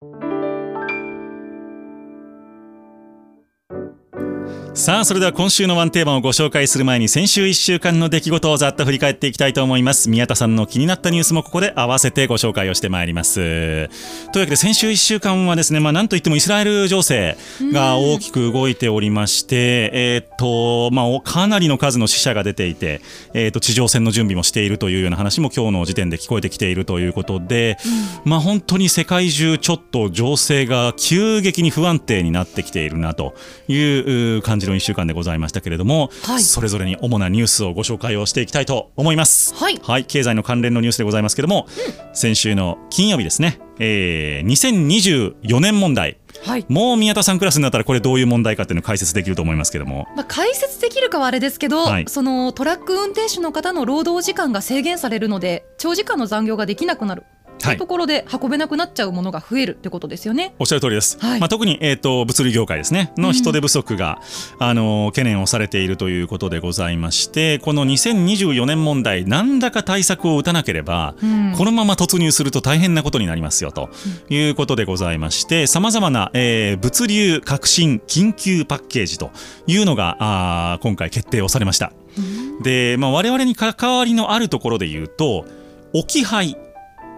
thank you さあそれでは今週のワンテーマをご紹介する前に先週1週間の出来事をざっと振り返っていきたいと思います。宮田さんの気になったニュースもここで合わせてご紹介をしてまいります。というわけで先週1週間はですねまあなんといってもイスラエル情勢が大きく動いておりましてえっとまあかなりの数の死者が出ていてえっと地上戦の準備もしているというような話も今日の時点で聞こえてきているということで、まあ本当に世界中ちょっと情勢が急激に不安定になってきているなという感じの1週間でございましたけれども、はい、それぞれに主なニュースをご紹介をしていきたいと思います。はい、はい、経済の関連のニュースでございますけれども、うん、先週の金曜日ですね、えー、2024年問題。はい、もう宮田さんクラスになったらこれどういう問題かっていうのを解説できると思いますけども、まあ、解説できるかはあれですけど、はい、そのトラック運転手の方の労働時間が制限されるので長時間の残業ができなくなるそういうところで運べなくなっちゃうものが増えるってことですよね。おっしゃる通りです。はい、まあ特にえっ、ー、と物流業界ですね。の人手不足が、うん、あの懸念をされているということでございまして、この2024年問題何らか対策を打たなければ、うん、このまま突入すると大変なことになりますよということでございまして、さまざまな、えー、物流革新緊急パッケージというのがあ今回決定をされました。うん、で、まあ我々に関わりのあるところで言うと置き配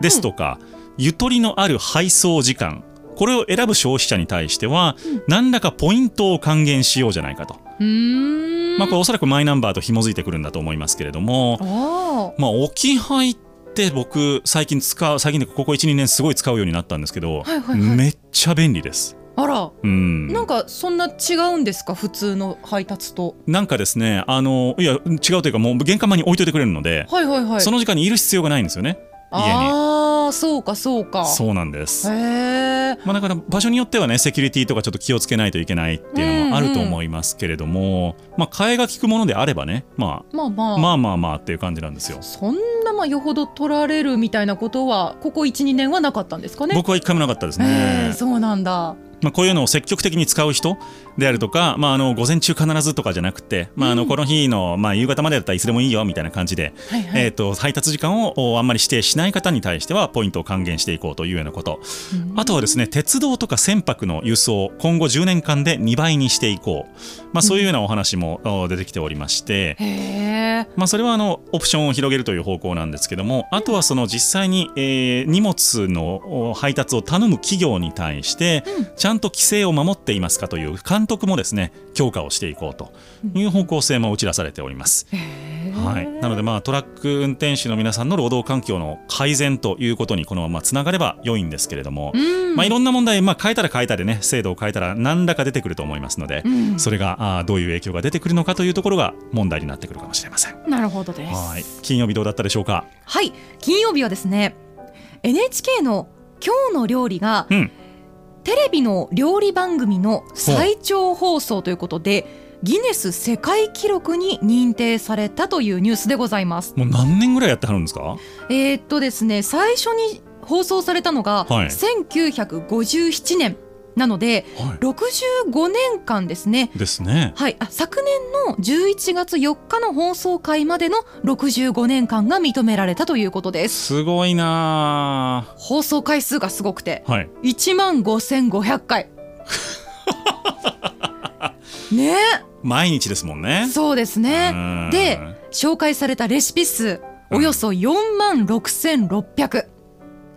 ですとか、うん、ゆとりのある配送時間。これを選ぶ消費者に対しては、うん、何らかポイントを還元しようじゃないかと。まあ、これおそらくマイナンバーと紐づいてくるんだと思いますけれども、まあ、置き配って僕最近使う最近でここ12年すごい使うようになったんですけど、はいはいはい、めっちゃ便利です。あら、うん、なんかそんな違うんですか？普通の配達と。なんかですねあのいや違うというかもう玄関前に置いといてくれるので、はいはいはい、その時間にいる必要がないんですよねああそうかそうか。そうなんです。へえまあだから場所によってはねセキュリティとかちょっと気をつけないといけないっていうのもあると思いますけれども、うんうん、まあ替えが利くものであればね、まあ、まあまあ。まあまあまあっていう感じなんですよ。そんなまあよほど取られるみたいなことはここ12年はなかったんですかね？僕は一回もなかったですね。そうなんだ。まあ、こういうのを積極的に使う人であるとか、まあ、あの午前中必ずとかじゃなくて、まあ、あのこの日の、まあ、夕方までだったらいつでもいいよみたいな感じで、はいはい、えーと、配達時間をあんまり指定しない方に対してはポイントを還元していこうというようなこと、あとはですね鉄道とか船舶の輸送今後10年間で2倍にしていこう、まあ、そういうようなお話も出てきておりまして、まあ、それはあのオプションを広げるという方向なんですけどもあとはその実際に、えー、荷物の配達を頼む企業に対して、ちゃんと規制を守っていますかという監督もですね強化をしていこうという方向性も打ち出されております。はい、なので、まあ、トラック運転手の皆さんの労働環境の改善ということにこのままつながれば良いんですけれども、まあ、いろんな問題、まあ、変えたら変えたでね制度を変えたら何らか出てくると思いますので、それがあどういう影響が出てくるのかというところが問題になってくるかもしれません。なるほどです。はい。金曜日どうだったでしょうか？はい。金曜日はですね NHK の今日の料理が、うんテレビの料理番組の最長放送ということでギネス世界記録に認定されたというニュースでございます。もう何年ぐらいやってはるんですか？えー、っとですね最初に放送されたのが1957年、なので、はい、65年間ですね。ですね。はい、あ昨年の11月4日の放送回までの65年間が認められたということです。すごいな。放送回数がすごくて、はい、1万5500回。ね。毎日ですもんね。そうですね。で、紹介されたレシピ数およそ4万6600。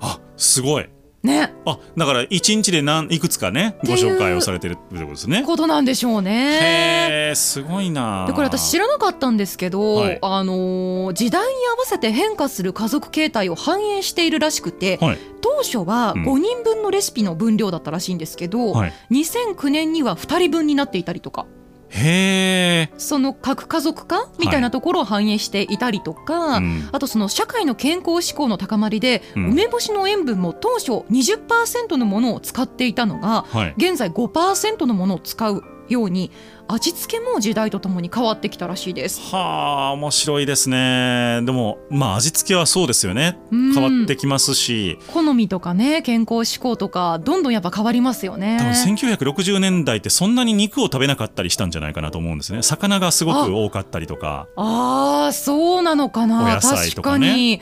あ、すごい。ね、あだから一日で何いくつかねご紹介をされてるってことですね。ことなんでしょうね。へえすごいな。でこれ私知らなかったんですけど、はい、あのー、時代に合わせて変化する家族形態を反映しているらしくて、はい、当初は5人分のレシピの分量だったらしいんですけど、うんはい、2009年には2人分になっていたりとか。へその核家族化みたいなところを反映していたりとか、はい。うん、あとその社会の健康志向の高まりで、うん、梅干しの塩分も当初20%のものを使っていたのが、はい、現在5%のものを使うように味付けも時代とともに変わってきたらしいです。はあ面白いですね。でもまあ味付けはそうですよね。変わってきますし。好みとかね健康志向とかどんどんやっぱ変わりますよね。多分1960年代ってそんなに肉を食べなかったりしたんじゃないかなと思うんですね。魚がすごく多かったりとか。ああそうなのかな。お野菜とか、ね、確かに。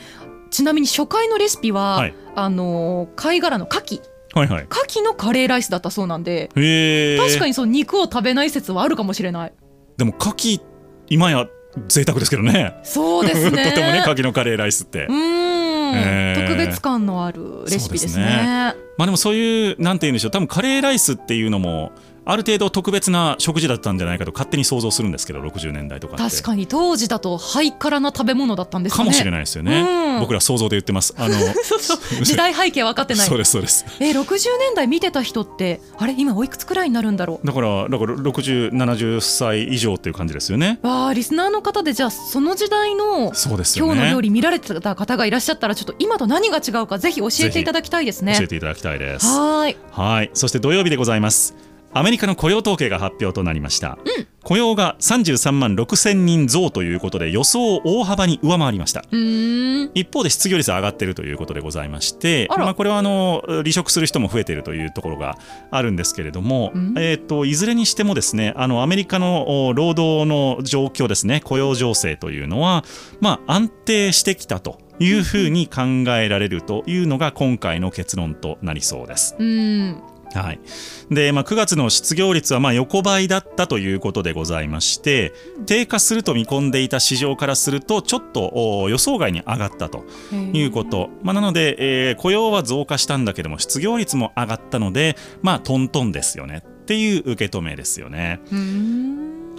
ちなみに初回のレシピは、はい、あの貝殻の牡蠣はいはい、牡蠣のカレーライスだったそうなんで確かにその肉を食べない説はあるかもしれない。でも牡蠣今や贅沢ですけどね。そうですね。とてもね牡蠣のカレーライスって。うん、えー、特別感のあるレシピですね、ね、まあでもそういうなんて言うんでしょう。多分カレーライスっていうのもある程度特別な食事だったんじゃないかと勝手に想像するんですけど60年代とか確かに当時だとハイカラな食べ物だったんですね。かもしれないですよね、うん、僕ら想像で言ってます。あの 時代背景分かってない。そうですそうです。え60年代見てた人ってあれ今おいくつくらいになるんだろう？だからだから6070歳以上っていう感じですよね。わあリスナーの方でじゃあその時代のそうです、ね、今日の料理見られてた方がいらっしゃったらちょっと今と何が違うかぜひ教えていただきたいですね。教えていただきたいです。はい。はい。そして土曜日でございますアメリカの雇用統計が発表となりました、うん、雇用が33万6千人増ということで予想を大幅に上回りました。一方で失業率上がっているということでございましてまあ、これはあの離職する人も増えているというところがあるんですけれども、うん、えーと、いずれにしてもですねあのアメリカの労働の状況ですね雇用情勢というのは、まあ、安定してきたというふうに考えられるというのが今回の結論となりそうです。うんはい。でまあ、9月の失業率はまあ横ばいだったということでございまして低下すると見込んでいた市場からするとちょっと予想外に上がったということ、まあ、なので、えー、雇用は増加したんだけども失業率も上がったのでまあトントンですよね。っていう受け止めですよね。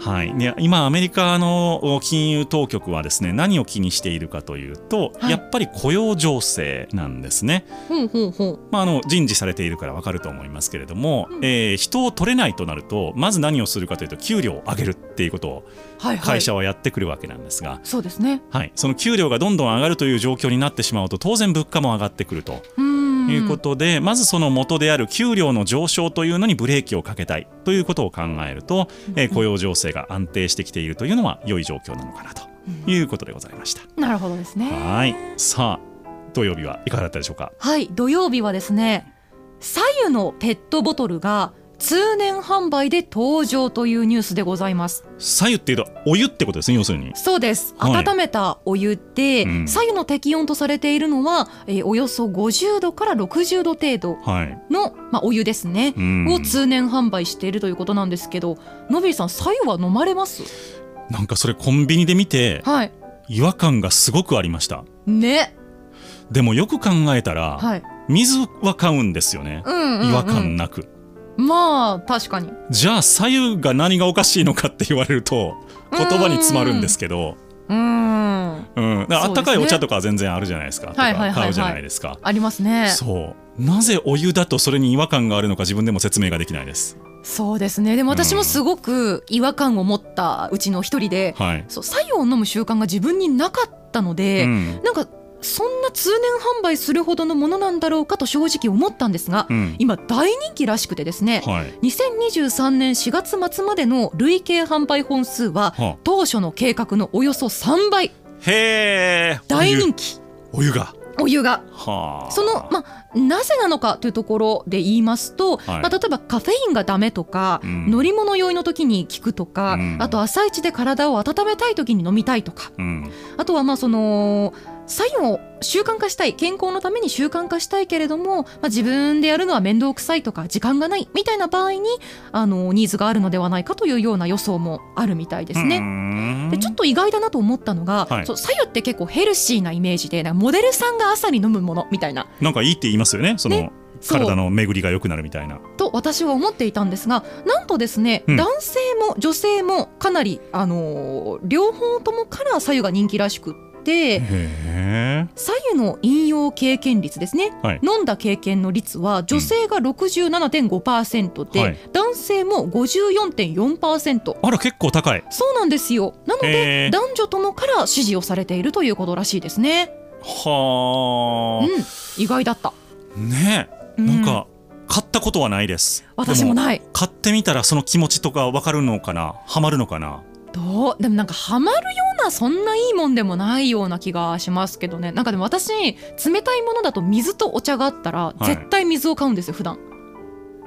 はい、で今、アメリカの金融当局はですね何を気にしているかというと、はい、やっぱり雇用情勢なんですね。ほうほうほう。まあ、あの人事されているから分かると思いますけれども、うん、えー、人を取れないとなるとまず何をするかというと給料を上げるっていうことを会社はやってくるわけなんですが、はいはい、そうですね、はい、その給料がどんどん上がるという状況になってしまうと当然物価も上がってくると。いうことで、まずその元である給料の上昇というのにブレーキをかけたいということを考えると、えー、雇用情勢が安定してきているというのは良い状況なのかなということでございました。なるほどですね。はいさあ土曜日はいかがだったでしょうか？はい土曜日はですね左右のペットボトルが通年販売で登場というニュースでございます。左右っていうとお湯ってことですね要するに。そうです、はい、温めたお湯で、うん、左右の適温とされているのは、えー、およそ50度から60度程度の、はい、まあ、お湯ですね、うん、を通年販売しているということなんですけどのびりさん左右は飲まれます？なんかそれコンビニで見て、はい、違和感がすごくありました。ね。でもよく考えたら、はい、水は買うんですよね、うんうんうん、違和感なくまあ確かに。じゃあ左右が何がおかしいのかって言われると言葉に詰まるんですけど。うん、うん、あったかいお茶とか全然あるじゃないですか、はいはい、買うじゃないですか。ありますね。そう。なぜお湯だとそれに違和感があるのか自分でも説明ができないです。そうですね。でも私もすごく違和感を持ったうちの一人で、うんはい、そう左右を飲む習慣が自分になかったので、うん、なんかそんな通年販売するほどのものなんだろうかと正直思ったんですが、うん、今大人気らしくてですね、はい、2023年4月末までの累計販売本数は当初の計画のおよそ3倍。へ大人気。お湯。が。お湯が。その、まあ、なぜなのかというところで言いますと、はい、まあ、例えばカフェインがダメとか、うん、乗り物酔いの時に効くとか、うん、あと朝一で体を温めたい時に飲みたいとか、うん、あとはまあその作用を習慣化したい健康のために習慣化したいけれども、まあ、自分でやるのは面倒くさいとか時間がないみたいな場合にあのニーズがあるのではないかというような予想もあるみたいですね。でちょっと意外だなと思ったのが、はい、そう左右って結構ヘルシーなイメージでモデルさんが朝に飲むものみたいな。なんかいいって言いますよねその、ね体の巡りが良くなるみたいな。と私は思っていたんですがなんとですね、うん、男性も女性もかなり、あのー、両方ともから左右が人気らしくて左右の引用経験率ですね、はい、飲んだ経験の率は女性が67.5%で、うんはい、男性も54.4%あら結構高い。そうなんですよ。なので男女ともから支持をされているということらしいですね。はあ、うん、意外だった。ねなんか、うん、買ったことはないです。私もない。買ってみたらその気持ちとか分かるのかな？ハマるのかな？どう？でもなんかハマるようなそんないいもんでもないような気がしますけどね。なんかでも私冷たいものだと水とお茶があったら絶対水を買うんですよ、はい、普段。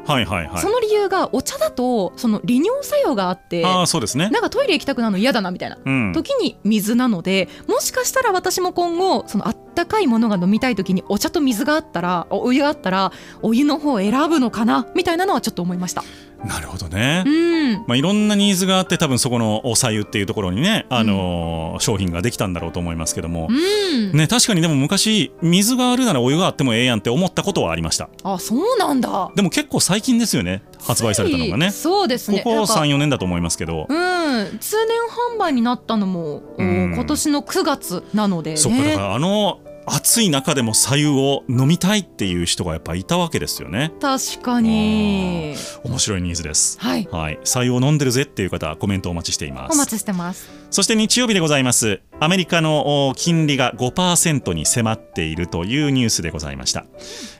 はいはいはい、その理由がお茶だとその利尿作用があってあそうですね。なんかトイレ行きたくなるの嫌だなみたいな、うん、時に水なのでもしかしたら私も今後その温ったかいものが飲みたい時にお茶と水があったらお湯があったらお湯の方を選ぶのかなみたいなのはちょっと思いました。なるほどね、うん。まあ、いろんなニーズがあって多分そこのおさゆっていうところにね、あのーうん、商品ができたんだろうと思いますけども、うん、ね、確かにでも昔水があるならお湯があってもええやんって思ったことはありました。あそうなんだ。でも結構最近ですよね発売されたのがね。そうですね。ここ34年だと思いますけど。うん。通年販売になったのも、うん、今年の9月なので、ね、そっかだからあの暑い中でも白湯を飲みたいっていう人がやっぱいたわけですよね。確かに。面白いニーズです。はい、はい、白湯を飲んでるぜっていう方コメントお待ちしています。お待ちしてます。そして日曜日でございます。アメリカの金利が5%に迫っているというニュースでございました、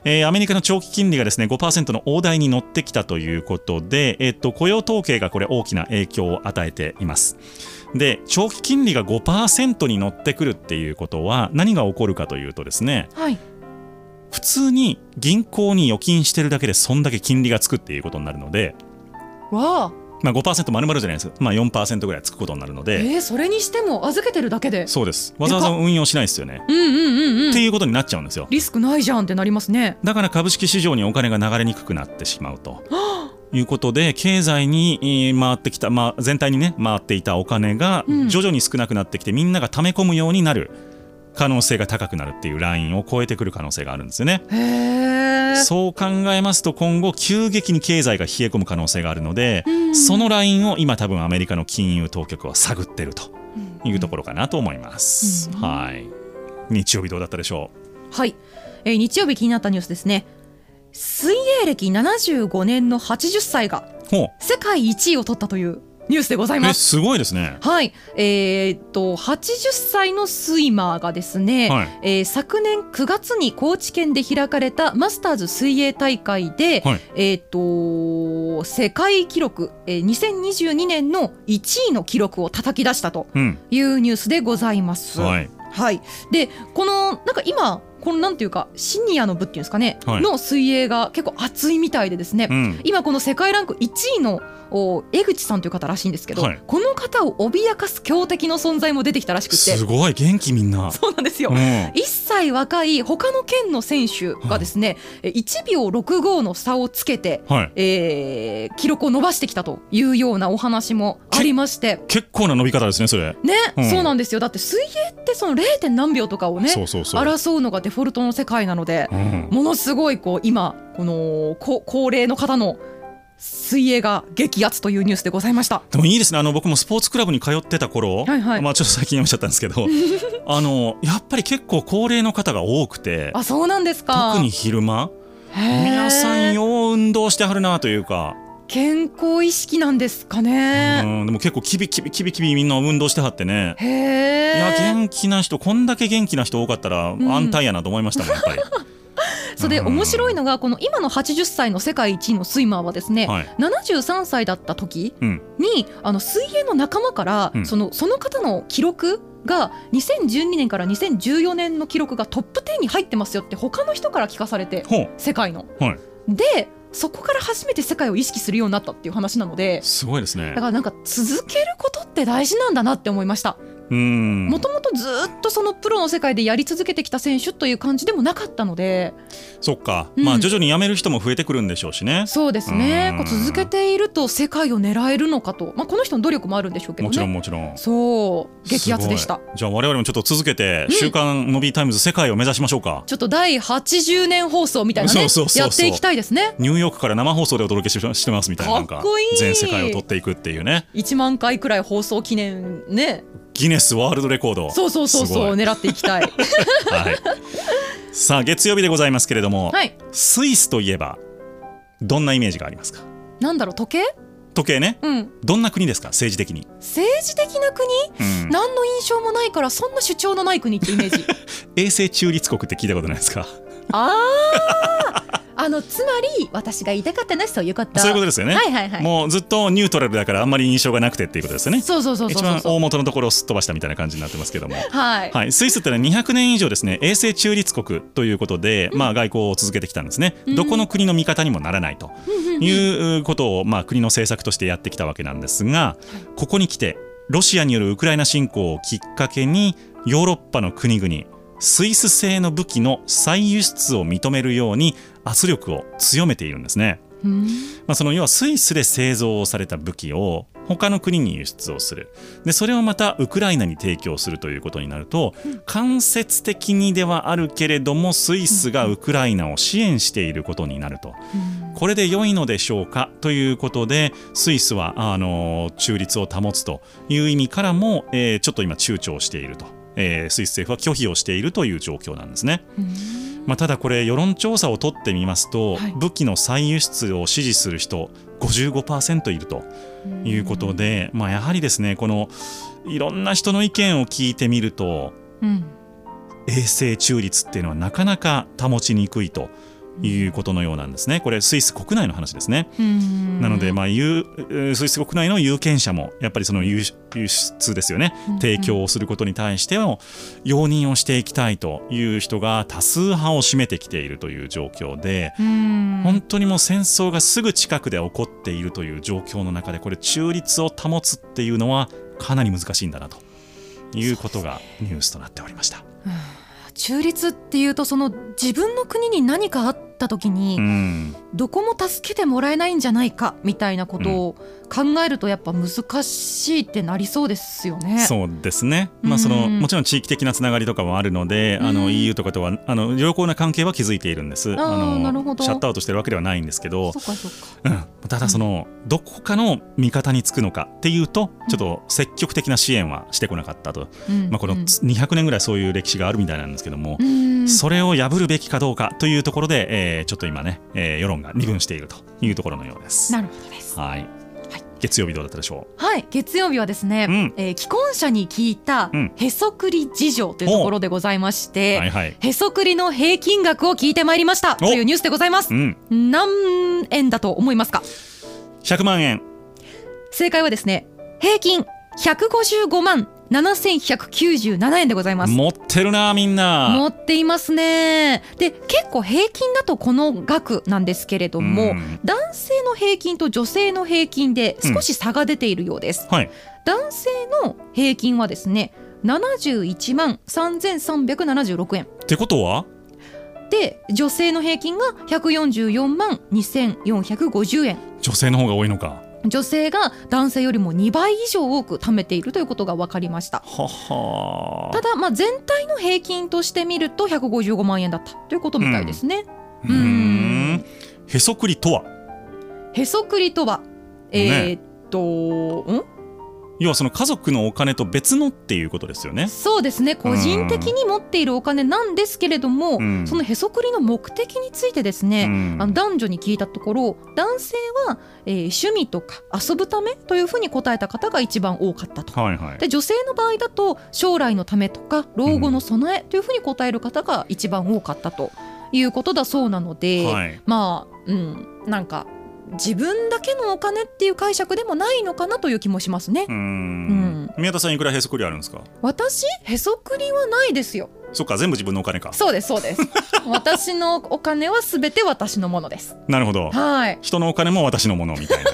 えー、アメリカの長期金利がですね5%の大台に乗ってきたということで、えっと、雇用統計がこれ大きな影響を与えていますで長期金利が5%に乗ってくるっていうことは何が起こるかというとですね、はい、普通に銀行に預金してるだけでそんだけ金利がつくっていうことになるのでわあ。まあ5%丸々じゃないですまあ4%ぐらいつくことになるので。えー、それにしても預けてるだけで。そうです。わざわざ運用しないですよね。うんうんうんうん。っていうことになっちゃうんですよ。リスクないじゃんってなりますね。だから株式市場にお金が流れにくくなってしまうと いうことで経済に回ってきた、まあ、全体にね回っていたお金が徐々に少なくなってきて、うん、みんなが溜め込むようになる可能性が高くなるっていうラインを超えてくる可能性があるんですよね。そう考えますと今後急激に経済が冷え込む可能性があるので、うん、そのラインを今多分アメリカの金融当局は探ってるというところかなと思います。うん、はい。日曜日どうだったでしょう？はい、えー、日曜日気になったニュースですね水泳歴75年の80歳が世界1位を取ったというニュースでございます。すごいですね。はい、えー、っと80歳のスイマーがですね、はい、えー、昨年9月に高知県で開かれたマスターズ水泳大会で、はい、えー、っと世界記録、えー、2022年の1位の記録を叩き出したというニュースでございます。うん、はい、はい、でこのなんか今このなんていうかシニアの部っていうんですかね、はい、の水泳が結構熱いみたいでですね、うん、今この世界ランク1位の江口さんという方らしいんですけど、はい、この方を脅かす強敵の存在も出てきたらしくて。すごい元気みんな。そうなんですよ、うん、1歳若い他の県の選手がですね、はい、1秒65の差をつけて、はい、えー、記録を伸ばしてきたというようなお話もありまして。結構な伸び方ですねそれ。ね、うん、そうなんですよ。だって水泳ってその 0. 何秒とかをね争うのがデフォルトの世界なので、うん、ものすごいこう今この高齢の方の水泳が激アツというニュースでございました。でもいいですね。あの僕もスポーツクラブに通ってた頃、はいはい、まあちょっと最近やめちゃったんですけど あのやっぱり結構高齢の方が多くてあそうなんですか。特に昼間皆さんよう運動してはるなというか。健康意識なんですかね。うんでも結構キビキビキビキビみんな運動してはってね。へえいや元気な人こんだけ元気な人多かったら安泰やなと思いましたもん、やっぱり。それで面白いのがこの今の80歳の世界一位のスイマーはですね、はい、73歳だった時に、うん、あの水泳の仲間から、うん、そのその方の記録が2012年から2014年の記録がトップ10に入ってますよって他の人から聞かされて世界の。はい、でそこから初めて世界を意識するようになったっていう話なのですごいですね。だからなんか続けることって大事なんだなって思いましたもともとずっとそのプロの世界でやり続けてきた選手という感じでもなかったので。そっか、うん、まあ徐々に辞める人も増えてくるんでしょうしね。そうですね。こう続けていると世界を狙えるのかと、まあ、この人の努力もあるんでしょうけど、ね、もちろんもちろん。そう。激アツでした。じゃあ我々もちょっと続けて「週刊 Nobby タイムズ」世界を目指しましょうか、ちょっと第80年放送みたいなね。やっていきたいですねニューヨークから生放送でお届けしてますみたいななんか全世界を取っていくっていうね1万回くらい放送記念ねギネスワールドレコード。そうそうそうそう狙っていきたい、はい、さあ月曜日でございますけれども、はい、スイスといえばどんなイメージがありますか？なんだろう時計？時計ね、うん、どんな国ですか？政治的に。政治的な国、うん、何の印象もないからそんな主張のない国ってイメージ。永世中立国って聞いたことないですか？あああのつまり私が言いたかったのはそういうこと。そういうことですよね、はいはいはい、もうずっとニュートラルだからあんまり印象がなくてっていうことですよね。そうそうそう一番大元のところをすっ飛ばしたみたいな感じになってますけども、はい、はい、スイスってのは200年以上ですね永世中立国ということで、まあ、外交を続けてきたんですね、うん、どこの国の味方にもならないということを、まあ、国の政策としてやってきたわけなんですが、ここに来てロシアによるウクライナ侵攻をきっかけにヨーロッパの国々スイス製の武器の再輸出を認めるように圧力を強めているんですね。まあ、その要はスイスで製造された武器を他の国に輸出をする。でそれをまたウクライナに提供するということになると、うん、間接的にではあるけれどもスイスがウクライナを支援していることになると、うん、これで良いのでしょうかということでスイスはあの中立を保つという意味からも、えー、ちょっと今躊躇していると、えー、スイス政府は拒否をしているという状況なんですね。うんまあ、ただこれ世論調査を取ってみますと、はい、武器の再輸出を支持する人55%いるということで、まあ、やはりですねこのいろんな人の意見を聞いてみると、うん、永世中立っていうのはなかなか保ちにくいということのようなんですね。これスイス国内の話ですね。なので、まあ、スイス国内の有権者もやっぱりその輸出ですよね。提供をすることに対しても容認をしていきたいという人が多数派を占めてきているという状況で本当にもう戦争がすぐ近くで起こっているという状況の中でこれ中立を保つっていうのはかなり難しいんだなと。いうことがニュースとなっておりました。中立っていうとその自分の国に何かあった時に、どこも助けてもらえないんじゃないかみたいなことを考えるとやっぱ難しいってなりそうですよね。そうですね、まあそのもちろん地域的なつながりとかもあるので、あの EU とかとはあの良好な関係は築いているんです。あのなるほど。シャットアウトしてるわけではないんですけど、そかそか。うん、ただその、どこかの味方につくのかっていうとちょっと積極的な支援はしてこなかったと、まあこの200年ぐらいそういう歴史があるみたいなんですけども、それを破るべきかどうかというところで、えー、ちょっと今ね、えー、世論が二分しているというところのようです。なるほどです。はい。月曜日どうだったでしょう？はい。月曜日はですね、うん、えー、既婚者に聞いたへそくり事情というところでございまして、はいはい、へそくりの平均額を聞いてまいりましたというニュースでございます、うん、何円だと思いますか？100万円。正解はですね平均155万7197円でございます。持ってるなみんな。持っていますね。で結構平均だとこの額なんですけれども、うん、男性の平均と女性の平均で少し差が出ているようです、うんはい、男性の平均はですね71万3376円。ってことは？で女性の平均が144万2450円。女性の方が多いのか女性が男性よりも2倍以上多く貯めているということが分かりました。ただ、まあ、全体の平均として見ると155万円だったということみたいですね。うん、へそくりとは？へそくりとはえー、っと、ね、ん？要はその家族のお金と別のっていうことですよね。そうですね。個人的に持っているお金なんですけれども、うん、そのへそくりの目的についてですね、うん、あの男女に聞いたところ男性は、えー、趣味とか遊ぶためというふうに答えた方が一番多かったと。はいはい、で女性の場合だと将来のためとか老後の備えというふうに答える方が一番多かったということだそうなので、はい、まあうんなんか自分だけのお金っていう解釈でもないのかなという気もしますね。うんうん宮田さんいくらへそくりあるんですか？私へそくりはないですよ。そっか全部自分のお金か。そうですそうです。私のお金はすべて私のものです。なるほど。はい。人のお金も私のものみたいな。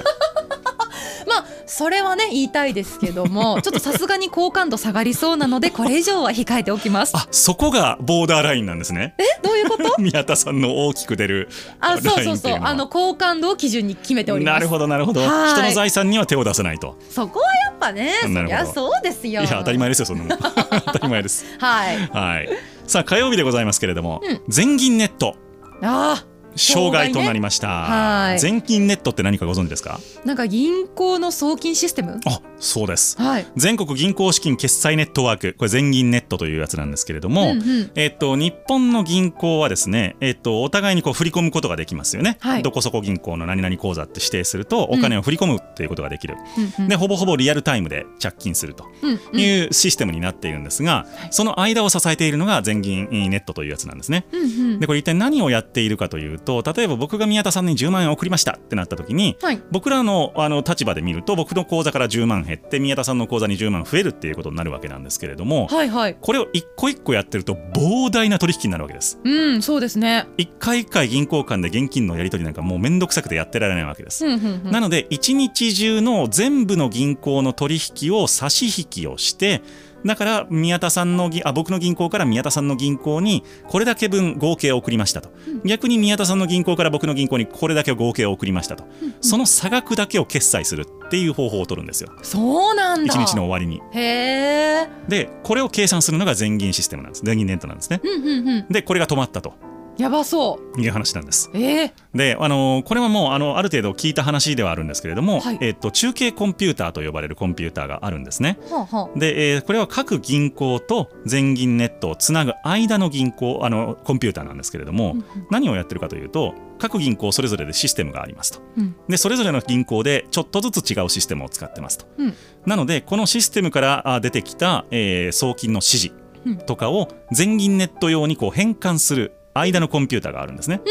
それはね言いたいですけども ちょっとさすがに好感度下がりそうなのでこれ以上は控えておきます。あそこがボーダーラインなんですね。え？どういうこと？宮田さんの大きく出るあそうそうそう。あの好感度を基準に決めております。なるほどなるほど。人の財産には手を出せないと。そこはやっぱねそりゃそうですよ。いや当たり前ですよそんなもん。当たり前です。はい。はい。さあ火曜日でございますけれども、うん、全銀ネット。ああ障害となりました、ね、はい。全金ネットって何かご存知ですか？なんか銀行の送金システム？あそうです、はい、全国銀行資金決済ネットワーク。これ全銀ネットというやつなんですけれども、うんうん、えっと、日本の銀行はですね、えっと、お互いにこう振り込むことができますよね、はい、どこそこ銀行の何々口座って指定するとお金を振り込むっていうことができる、うん、でほぼほぼリアルタイムで着金するというシステムになっているんですが、その間を支えているのが全銀ネットというやつなんですね、うんうん、でこれ一体何をやっているかというと例えば僕が宮田さんに10万円送りましたってなった時に、はい、僕らのあの立場で見ると僕の口座から10万減って宮田さんの口座に10万増えるっていうことになるわけなんですけれども、はいはい、これを一個一個やってると膨大な取引になるわけです。うんそうですね一回一回銀行間で現金のやり取りなんかもう面倒くさくてやってられないわけです。うんうんうん、なので一日中の全部の銀行の取引を差し引きをしてだから宮田さんのあ僕の銀行から宮田さんの銀行にこれだけ分合計を送りましたと、うん、逆に宮田さんの銀行から僕の銀行にこれだけ合計を送りましたと、うん、その差額だけを決済するっていう方法を取るんですよ。そうなんだ。1日の終わりに。へえ。でこれを計算するのが全銀システムなんです。全銀ネットなんですね、うんうんうん、でこれが止まったとやばそう。いう話なんです。えー、であのこれはもうあのある程度聞いた話ではあるんですけれども、はい、えっと、中継コンピューターと呼ばれるコンピューターがあるんですね。はあはあ、で、えー、これは各銀行と全銀ネットをつなぐ間の銀行あのコンピューターなんですけれども、うんうん、何をやってるかというと各銀行それぞれでシステムがありますと、うん、でそれぞれの銀行でちょっとずつ違うシステムを使ってますと、うん、なのでこのシステムから出てきた、えー、送金の指示とかを全銀ネット用にこう変換する間のコンピューターがあるんですね。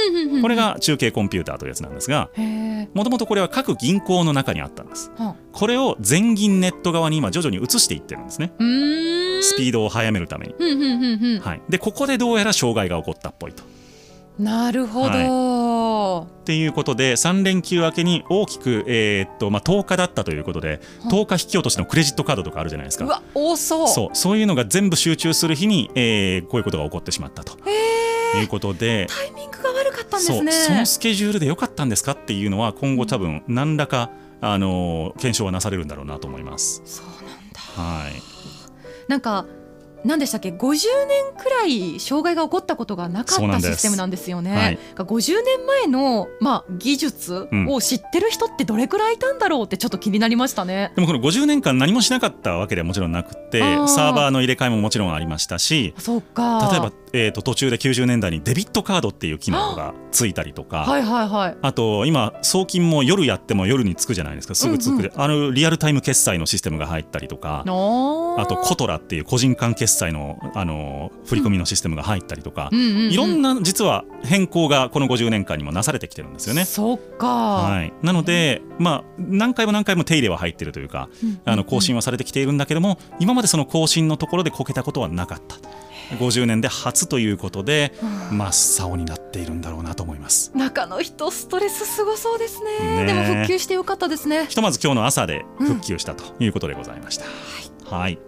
これが中継コンピューターというやつなんですがもともとこれは各銀行の中にあったんです。これを全銀ネット側に今徐々に移していってるんですね。スピードを速めるために。はい、でここでどうやら障害が起こったっぽいと。なるほど、はい、っていうことで3連休明けに大きく、えー、っとまあ、10日だったということで10日引き落としのクレジットカードとかあるじゃないですか。うわ多そう。そう。そういうのが全部集中する日に、えー、こういうことが起こってしまったと。いうことでタイミングが悪かったんですね。そのスケジュールでよかったんですかっていうのは今後多分何らか、あの検証はなされるんだろうなと思います。そうなんだ。はい。なんか何でしたっけ？50年くらい障害が起こったことがなかったシステムなんですよね。はい、50年前の、まあ、技術を知ってる人ってどれくらいいたんだろうってちょっと気になりましたね。でもこの50年間何もしなかったわけではもちろんなくてサーバーの入れ替えももちろんありましたしそうか。例えばえーと、途中で90年代にデビットカードっていう機能がついたりとか。はいはい、はい、あと今送金も夜やっても夜につくじゃないですか。すぐつく、うんうん、あのリアルタイム決済のシステムが入ったりとか。あとコトラっていう個人間決済のあの振り込みのシステムが入ったりとか、いろんな実は変更がこの50年間にもなされてきてるんですよね。そっか、はい、なので、まあ、何回も何回も手入れは入ってるというか、あの更新はされてきているんだけども今までその更新のところでこけたことはなかった。50年で初ということで真っ青になっているんだろうなと思います中の人ストレスすごそうですねでも復旧してよかったですねひとまず今日の朝で復旧したということでございました、うん、はい、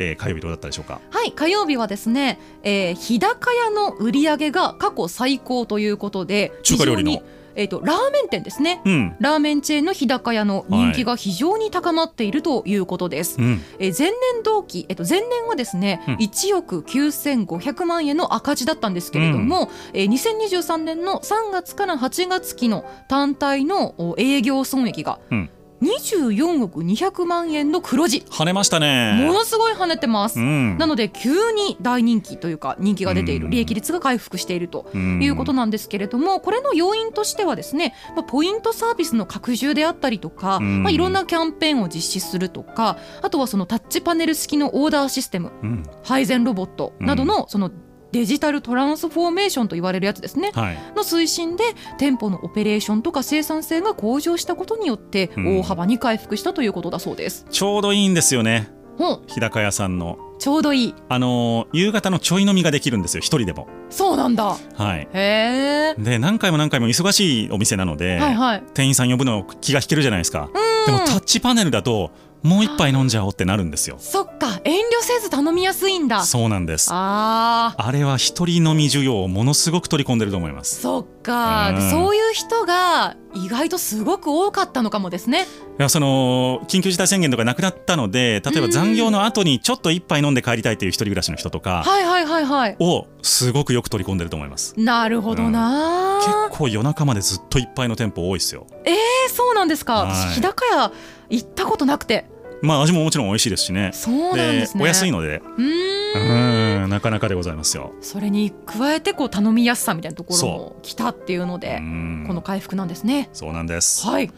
えー、火曜日どうだったでしょうか？はい火曜日はですね、えー、日高屋の売り上げが過去最高ということで中華料理の？えーと、ラーメン店ですね、うん、ラーメンチェーンの日高屋の人気が非常に高まっているということです、はい、えー、前年同期、えーと、前年はですね、うん、1億9500万円の赤字だったんですけれども、うん、えー、2023年の3月から8月期の単体の営業損益が、うん24億200万円の黒字跳ねましたね。ものすごい跳ねてます、うん、なので急に大人気というか人気が出ている、利益率が回復しているということなんですけれどもこれの要因としてはですね、まあ、ポイントサービスの拡充であったりとか、まあ、いろんなキャンペーンを実施するとかあとはそのタッチパネル式のオーダーシステム、うん、配膳ロボットなどのそのデジタルトランスフォーメーションと言われるやつですね、はい、の推進で店舗のオペレーションとか生産性が向上したことによって大幅に回復したということだそうです、うん、ちょうどいいんですよね。日高屋さんの。ちょうどいい。あの夕方のちょい飲みができるんですよ一人でも。そうなんだ。はい。へえ。で何回も何回も忙しいお店なので、はいはい、店員さん呼ぶの気が引けるじゃないですか。でもタッチパネルだともう一杯飲んじゃおうってなるんですよ。そっか。遠慮せず頼みやすいんだ。そうなんです。ああれは一人飲み需要をものすごく取り込んでると思います。そっか、うん、そういう人が意外とすごく多かったのかもですね。いやその緊急事態宣言とかなくなったので例えば残業の後にちょっと一杯飲んで帰りたいという一人暮らしの人とかはいはいはいはい。をすごくよく取り込んでると思います。なるほどな、うん、結構夜中までずっといっぱいの店舗多いですよ。えー、そうなんですか、はい、日高屋行ったことなくてまあ味ももちろん美味しいですしね。そうなんですね。お安いので。うん。なかなかでございますよ。それに加えてこう頼みやすさみたいなところも来たっていうのでこの回復なんですね。そうなんです。はい。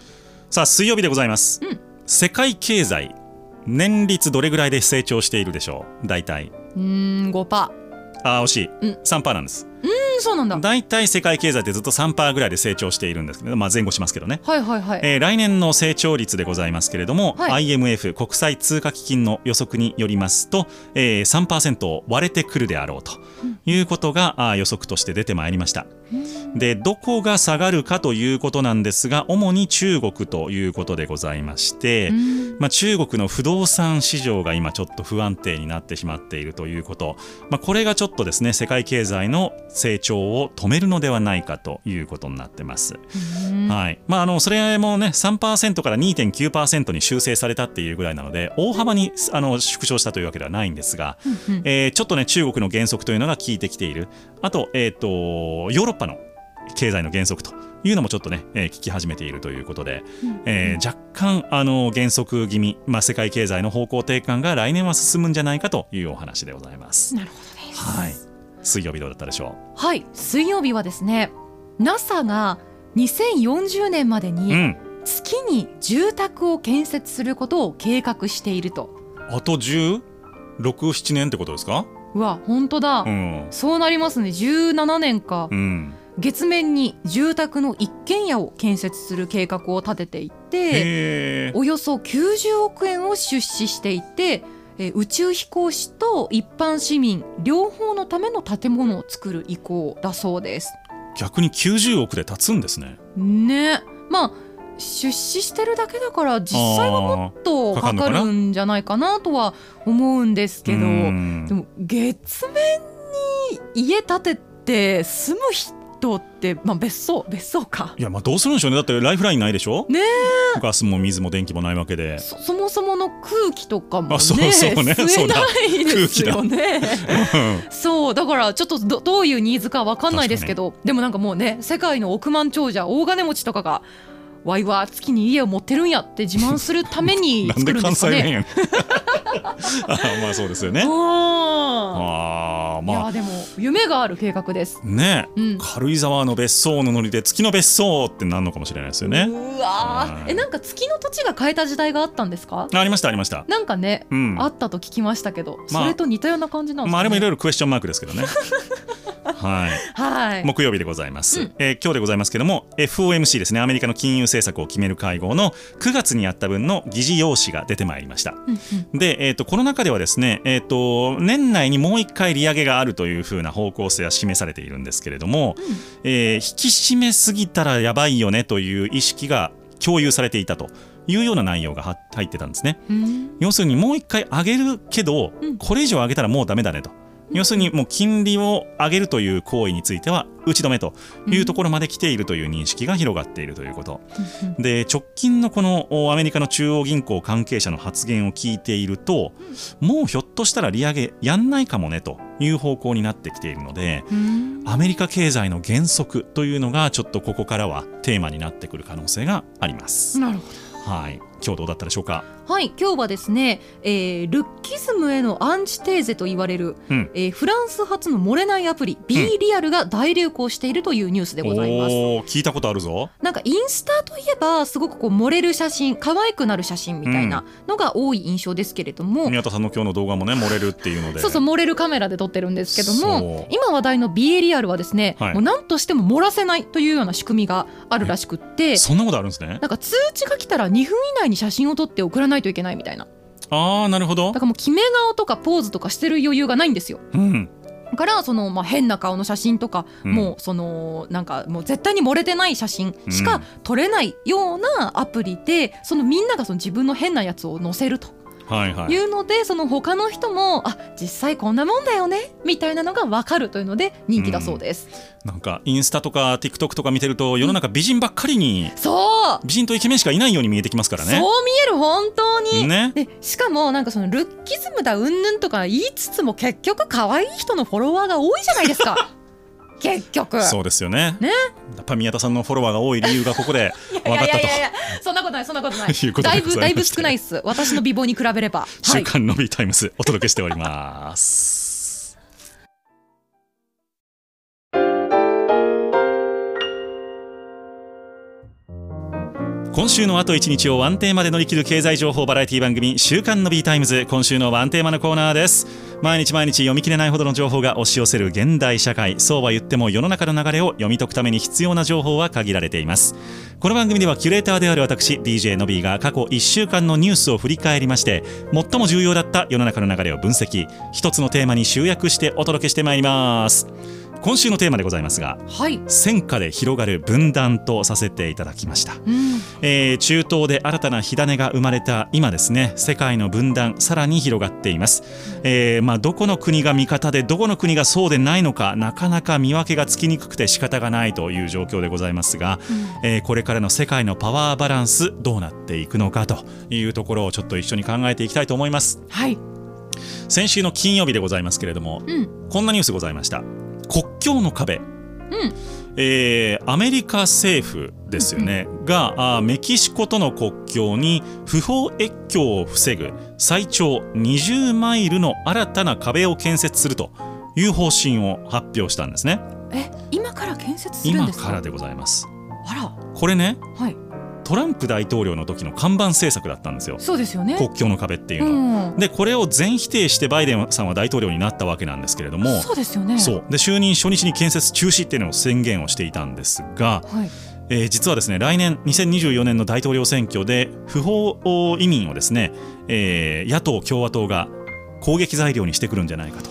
さあ水曜日でございます、うん、世界経済年率どれぐらいで成長しているでしょう？大体。うん5%あ惜しい、うん、3%なんですそうなんだ。大体世界経済ってずっと3%ぐらいで成長しているんですけど、まあ、前後しますけどね、はいはいはい。えー、来年の成長率でございますけれども、はい、IMF 国際通貨基金の予測によりますと、えー、3%を割れてくるであろうということが、うん、予測として出てまいりました。でどこが下がるかということなんですが主に中国ということでございまして、まあ、中国の不動産市場が今ちょっと不安定になってしまっているということ、まあ、これがちょっとですね世界経済の成長を止めるのではないかということになってます。はい。まあ、あのそれもね3%から2.9%に修正されたっていうぐらいなので大幅にあの縮小したというわけではないんですが、えー、ちょっとね中国の減速というのが効いてきている。あと,、えーと、ヨーロッパの経済の減速というのもちょっとね、えー、聞き始めているということで、うん、えー、若干あの減速気味、まあ、世界経済の方向転換が来年は進むんじゃないかというお話でございます。なるほどです、はい、水曜日どうだったでしょう？はい水曜日はですね NASA が2040年までに月に住宅を建設することを計画していると。あと16、7年ってことですか？うわ本当だ、うん、そうなりますね。17年か、うん、月面に住宅の一軒家を建設する計画を立てていておよそ90億円を出資していてえ宇宙飛行士と一般市民両方のための建物を作る意向だそうです。逆に90億で建つんですね。ね。まあ出資してるだけだから実際はもっとかかるんじゃないかなとは思うんですけどでも月面に家建てて住む人って、まあ、別荘別荘かいやまあどうするんでしょうねだってライフラインないでしょねガスも水も電気もないわけでそもそもの空気とかもねそうそうね吸えないですよねそうだからちょっとどどういうニーズか分かんないですけどでもなんかもうね世界の億万長者大金持ちとかがわいは月に家を持ってるんやって自慢するために 作るんですかね。あまあそうですよね。ああまあいやでも夢がある計画です。ね、うん、軽井沢の別荘のノリで月の別荘ってなるのかもしれないですよね。うわえなんか月の土地が変えた時代があったんですか？ありましたありました。なんかね、うん、あったと聞きましたけど、それと似たような感じなんですか、ね、まああれもいろいろクエスチョンマークですけどね。はい、はい、木曜日でございます、うん、えー、今日でございますけども FOMC ですね。アメリカの金融政策を決める会合の9月にあった分の議事要旨が出てまいりました、うんうん、で、えーと、この中ではですね、えーと、年内にもう1回利上げがあるというふうな方向性は示されているんですけれども、うん、えー、引き締めすぎたらやばいよねという意識が共有されていたというような内容が入ってたんですね、うん、要するにもう一回上げるけど、これ以上上げたらもうダメだねと要するにもう金利を上げるという行為については打ち止めというところまで来ているという認識が広がっているということ、で直近のこのアメリカの中央銀行関係者の発言を聞いていると、もうひょっとしたら利上げやんないかもねという方向になってきているので、アメリカ経済の減速というのがちょっとここからはテーマになってくる可能性があります。なるほど。はい。今日どうだったでしょうか？はい今日はですね、えー、ルッキズムへのアンチテーゼと言われる、うん、えー、フランス発の漏れないアプリ B リアルが大流行しているというニュースでございます、うん、聞いたことあるぞ。なんかインスタといえばすごくこう漏れる写真可愛くなる写真みたいなのが多い印象ですけれども、うん、宮田さんの今日の動画もね漏れるっていうので。そうそう漏れるカメラで撮ってるんですけども今話題の B リアルはですね、はい、もう何としても漏らせないというような仕組みがあるらしくってそんなことあるんですね。なんか通知が来たら2分以内に写真を撮って送らないといけないみたいな。あーなるほど。だからもう決め顔とかポーズとかしてる余裕がないんですよ。うん。からそのまあ変な顔の写真とか、うん、もうそのなんかもう絶対に漏れてない写真しか撮れないようなアプリで、そのみんながその自分の変なやつを載せると。はいはい、いうのでその他の人もあ実際こんなもんだよねみたいなのが分かるというので人気だそうです、うん、なんかインスタとか TikTok とか見てると世の中美人ばっかりに、うん、そう。美人とイケメンしかいないように見えてきますからね。そう見える本当に、ね、でしかもなんかそのルッキズムだうんぬんとか言いつつも結局可愛い人のフォロワーが多いじゃないですか 結局。そうですよね。ね。やっぱ宮田さんのフォロワーが多い理由がここで 分かったといやいやそんなことないそんなことない。だいぶだいぶ少ないっす。私の美貌に比べれば。週刊 Nobby タイムズお届けしております今週のあと1日をワンテーマで乗り切る経済情報バラエティ番組「週刊 Nobby タイムズ」今週のワンテーマのコーナーです。毎日毎日読み切れないほどの情報が押し寄せる現代社会。そうは言っても世の中の流れを読み解くために必要な情報は限られています。この番組ではキュレーターである私 DJ の B が過去1週間のニュースを振り返りまして最も重要だった世の中の流れを分析。一つのテーマに集約してお届けしてまいります。今週のテーマでございますが、はい、戦火で広がる分断とさせていただきました、うん、えー、中東で新たな火種が生まれた今ですね。世界の分断さらに広がっています、えー、まあ、どこの国が味方でどこの国がそうでないのかなかなか見分けがつきにくくて仕方がないという状況でございますが、うん、えー、これからの世界のパワーバランスどうなっていくのかというところをちょっと一緒に考えていきたいと思います。はい。先週の金曜日でございますけれども、うん、こんなニュースございました国境の壁、うん。えー、アメリカ政府ですよね、うん、があメキシコとの国境に不法越境を防ぐ最長20マイルの新たな壁を建設するという方針を発表したんですね。え今から建設するんですか？今からでございます。あら。これね、はい、トランプ大統領の時の看板政策だったんですよ。そうですよね国境の壁っていうのは。うん、でこれを全否定してバイデンさんは大統領になったわけなんですけれどもそうですよねそうで就任初日に建設中止っていうのを宣言をしていたんですが、はいえー、実はですね来年2024年の大統領選挙で不法移民をですね、えー、野党・共和党が攻撃材料にしてくるんじゃないかと。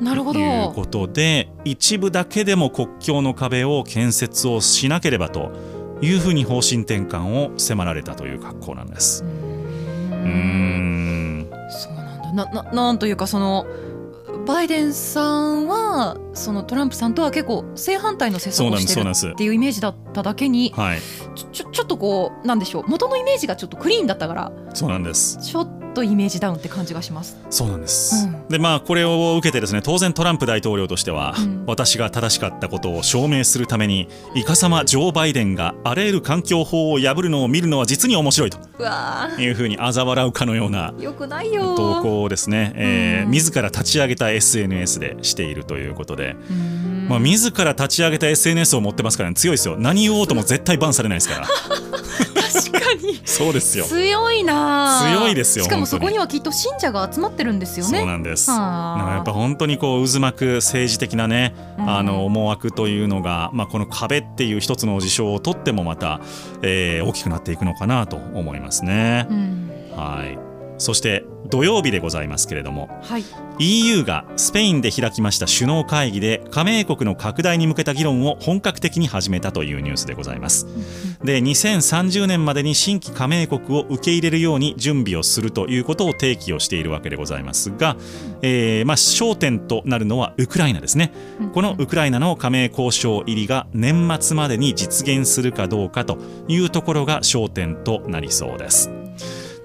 なるほどいうことで一部だけでも国境の壁を建設をしなければというふうに方針転換を迫られたという格好なんです。うん。そうなんだ。なななんというかそのバイデンさんはそのトランプさんとは結構正反対の政策をしてるっていうイメージだっただけに、はい、ちょちょっとこうなんでしょう。元のイメージがちょっとクリーンだったからそうなんです。ちょっとイメージダウンって感じがします。そうなんです、うん、でまあこれを受けてですね当然トランプ大統領としては、うん、私が正しかったことを証明するためにいかさまジョー・バイデンがあらゆる環境法を破るのを見るのは実に面白いと。いうふうに嘲笑うかのようなよくないよ投稿をですね、えー、自ら立ち上げた SNS でしているということで。まあ、自ら立ち上げた SNS を持ってますから、ね、強いですよ。何言おうとも絶対バンされないですから そうですよ。強いな。強いですよしかもそこにはきっと信者が集まってるんですよね。そうなんです。だからやっぱ本当にこう渦巻く政治的なね、うん、あの思惑というのが、まあ、この壁っていう一つの事象をとってもまた、えー、大きくなっていくのかなと思いますね、うん、はいそして土曜日でございますけれども、はい、EU がスペインで開きました首脳会議で加盟国の拡大に向けた議論を本格的に始めたというニュースでございます。で2030年までに新規加盟国を受け入れるように準備をするということを提起をしているわけでございますが、えー、まあ、焦点となるのはウクライナですね。このウクライナの加盟交渉入りが年末までに実現するかどうかというところが焦点となりそうです。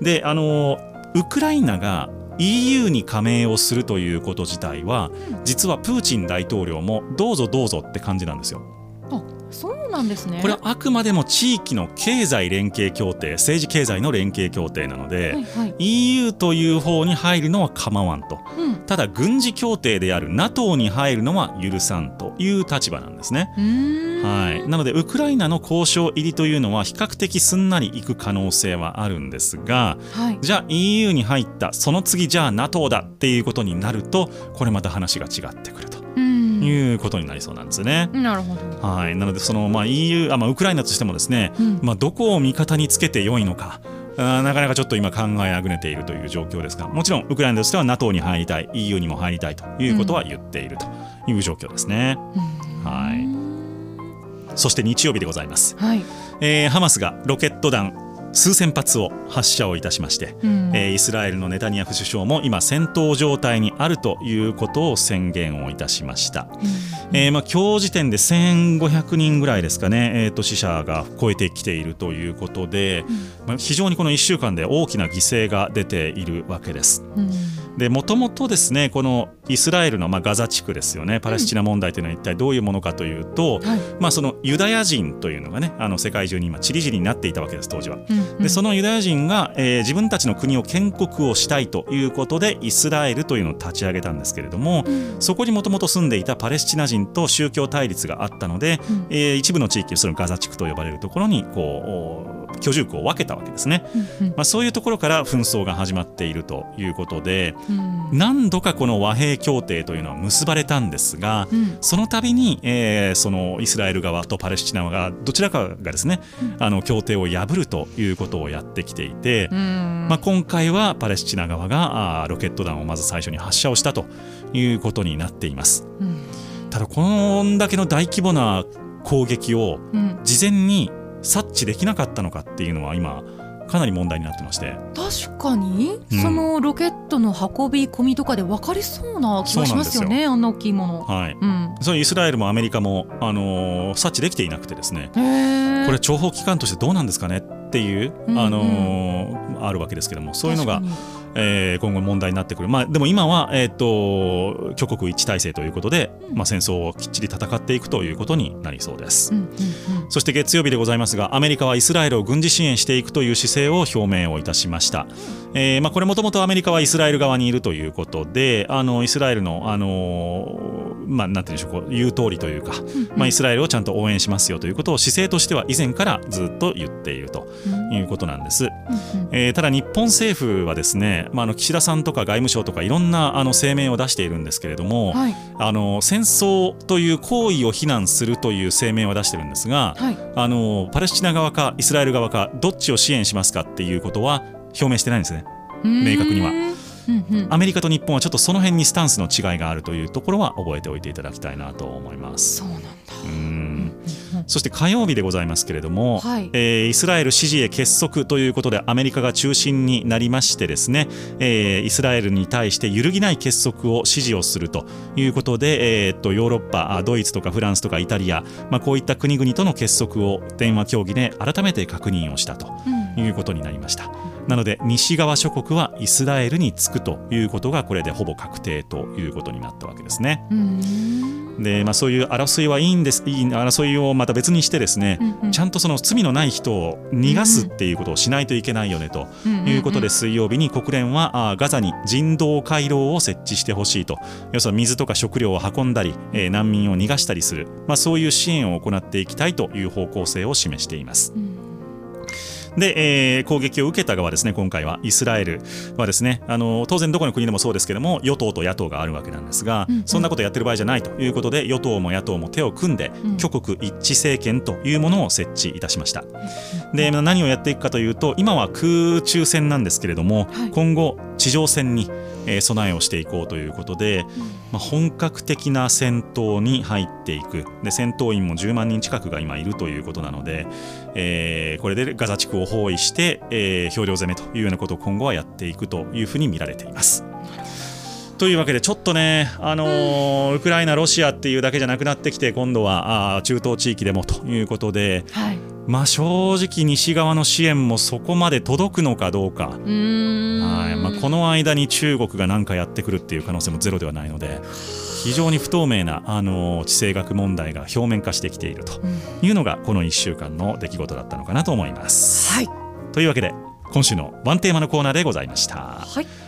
であのウクライナが EU に加盟をするということ自体は実はプーチン大統領もどうぞどうぞって感じなんですよ。そうなんですね。これはあくまでも地域の経済連携協定政治経済の連携協定なので、はいはい、EU という方に入るのは構わんと、うん、ただ軍事協定である NATO に入るのは許さんという立場なんですね。はい、なのでウクライナの交渉入りというのは比較的すんなりいく可能性はあるんですが、はい、じゃあ EU に入ったその次じゃあ NATO だっていうことになるとこれまた話が違ってくると。いうことになりそうなんですね。なるほど。はい。なのでそのまあ EU あまあウクライナとしてもですね、うん、まあどこを味方につけてよいのか。あなかなかちょっと今考えあぐねているという状況ですがもちろんウクライナとしては NATO に入りたい EU にも入りたいということは言っているという状況ですね。うん、はいそして日曜日でございます、はいえー、ハマスがロケット弾数千発を発射をいたしまして、うん、えー、イスラエルのネタニヤフ首相も今戦闘状態にあるということを宣言をいたしました、うん、えー、まあ、今日時点で1500人ぐらいですかね、えーと、死者が超えてきているということで、うん、まあ、非常にこの1週間で大きな犠牲が出ているわけです。でもともとですねこのイスラエルのまあガザ地区ですよねパレスチナ問題というのは一体どういうものかというと、うんはい、まあ、そのユダヤ人というのがねあの世界中に今ちりぢりになっていたわけです当時は。うんうん、でそのユダヤ人が、えー、自分たちの国を建国をしたいということでイスラエルというのを立ち上げたんですけれども、うん、そこにもともと住んでいたパレスチナ人と宗教対立があったので、うん、えー、一部の地域そのガザ地区と呼ばれるところにこう居住区を分けたわけですね、うんうん、まあ、そういうところから紛争が始まっているということで、うん、何度かこの和平協定というのは結ばれたんですが、うん、その度に、えー、そのイスラエル側とパレスチナ側どちらかがですね、うん、あの協定を破るということをやってきていて、まあ、今回はパレスチナ側があロケット弾をまず最初に発射をしたということになっています。ただこんだけの大規模な攻撃を事前に察知できなかったのかっていうのは今かなり問題になってまして。確かに、うん、そのロケットの運び込みとかで分かりそうな気がしますよねあんな大きいもの。はい、うん、そのイスラエルもアメリカも、あのー、察知できていなくてですね。これ諜報機関としてどうなんですかねっていう、あのー、あるわけですけどもそういうのが。えー、今後問題になってくる、まあ、でも今は、えーと、挙国一致体制ということで、まあ、戦争をきっちり戦っていくということになりそうです、うんうんうん、そして月曜日でございますがアメリカはイスラエルを軍事支援していくという姿勢を表明をいたしました、えーまあ、これもともとアメリカはイスラエル側にいるということであのイスラエルの、あのまあ、なんていうんでしょうこう言う通りというか、まあ、イスラエルをちゃんと応援しますよということを姿勢としては以前からずっと言っているということなんです、えー、ただ日本政府はですねまあ、あの岸田さんとか外務省とかいろんなあの声明を出しているんですけれども、はい、あの戦争という行為を非難するという声明は出してるんですが、はい、あのパレスチナ側かイスラエル側かどっちを支援しますかっていうことは表明してないんですね明確には。アメリカと日本はちょっとその辺にスタンスの違いがあるというところは覚えておいていただきたいなと思います。そうなんだそして火曜日でございますけれども、はい、えー、イスラエル支持へ結束ということでアメリカが中心になりましてですね、えー、イスラエルに対して揺るぎない結束を支持をするということで、えー、っとヨーロッパドイツとかフランスとかイタリア、まあ、こういった国々との結束を電話協議で改めて確認をしたということになりました。うん、なので西側諸国はイスラエルにつくということがこれでほぼ確定ということになったわけですね。でまあ、そういう争いはいいんです。いい争いをまた別にしてですね、うんうん、ちゃんとその罪のない人を逃がすっていうことをしないといけないよねということで水曜日に国連はガザに人道回廊を設置してほしいと。要するに水とか食料を運んだり、えー、難民を逃がしたりする、まあ、そういう支援を行っていきたいという方向性を示しています。うんで、えー、攻撃を受けた側ですね、今回は。イスラエルはですね、あの当然どこの国でもそうですけども、与党と野党があるわけなんですが、うんうん、そんなことやってる場合じゃないということで、与党も野党も手を組んで、うん、挙国一致政権というものを設置いたしました。で、何をやっていくかというと、今は空中戦なんですけれども、はい、今後、地上戦に、えー、備えをしていこうということで、うん、まあ、本格的な戦闘に入っていく。で戦闘員も10万人近くが今いるということなので、えー、これでガザ地区を包囲して、えー、標領攻めというようなことを今後はやっていくというふうに見られています。というわけでちょっとね、あのーうん、ウクライナ、ロシアっていうだけじゃなくなってきて今度はあ中東地域でもということで、はい、まあ、正直西側の支援もそこまで届くのかどうか。はい。まあ、この間に中国が何かやってくるっていう可能性もゼロではないので非常に不透明な、あのー、地政学問題が表面化してきているというのがこの1週間の出来事だったのかなと思います。はい、というわけで今週のワンテーマのコーナーでございました。はい